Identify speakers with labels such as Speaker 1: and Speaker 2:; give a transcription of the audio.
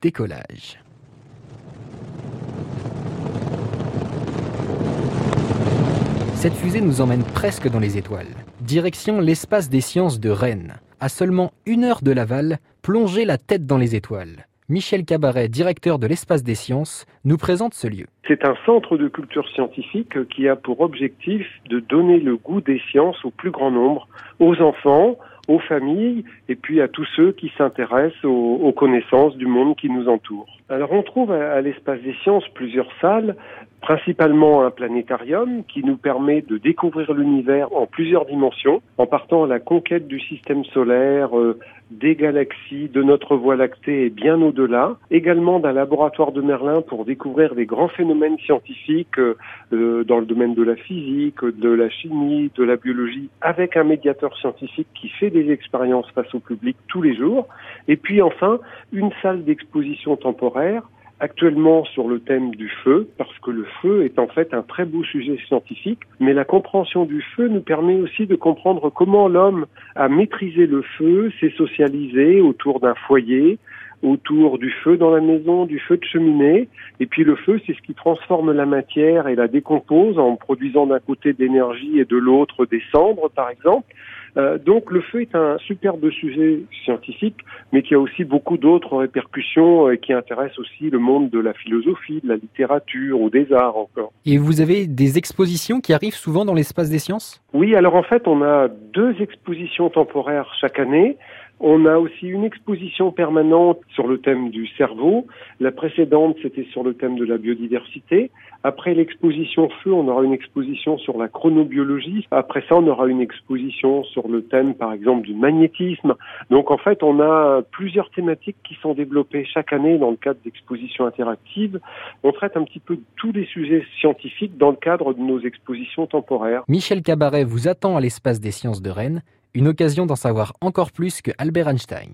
Speaker 1: décollage. Cette fusée nous emmène presque dans les étoiles. Direction l'espace des sciences de Rennes. À seulement une heure de Laval, plongez la tête dans les étoiles. Michel Cabaret, directeur de l'espace des sciences, nous présente ce lieu.
Speaker 2: C'est un centre de culture scientifique qui a pour objectif de donner le goût des sciences au plus grand nombre, aux enfants, aux familles et puis à tous ceux qui s'intéressent aux, connaissances du monde qui nous entoure. Alors on trouve à, l'espace des sciences plusieurs salles, principalement un planétarium qui nous permet de découvrir l'univers en plusieurs dimensions, en partant à la conquête du système solaire, euh, des galaxies, de notre Voie lactée et bien au-delà. Également d'un laboratoire de Merlin pour découvrir des grands phénomènes scientifiques euh, euh, dans le domaine de la physique, de la chimie, de la biologie, avec un médiateur scientifique qui fait des expériences face au public tous les jours. Et puis enfin, une salle d'exposition temporaire actuellement sur le thème du feu, parce que le feu est en fait un très beau sujet scientifique, mais la compréhension du feu nous permet aussi de comprendre comment l'homme a maîtrisé le feu, s'est socialisé autour d'un foyer, autour du feu dans la maison, du feu de cheminée. Et puis le feu, c'est ce qui transforme la matière et la décompose en produisant d'un côté d'énergie et de l'autre des cendres, par exemple. Euh, donc le feu est un superbe sujet scientifique, mais qui a aussi beaucoup d'autres répercussions et euh, qui intéressent aussi le monde de la philosophie, de la littérature ou des arts encore.
Speaker 1: Et vous avez des expositions qui arrivent souvent dans l'espace des sciences?
Speaker 2: Oui, alors en fait on a deux expositions temporaires chaque année. On a aussi une exposition permanente sur le thème du cerveau. La précédente, c'était sur le thème de la biodiversité. Après l'exposition feu, on aura une exposition sur la chronobiologie. Après ça, on aura une exposition sur le thème, par exemple, du magnétisme. Donc, en fait, on a plusieurs thématiques qui sont développées chaque année dans le cadre d'expositions interactives. On traite un petit peu tous les sujets scientifiques dans le cadre de nos expositions temporaires.
Speaker 1: Michel Cabaret vous attend à l'espace des sciences de Rennes une occasion d'en savoir encore plus que Albert Einstein.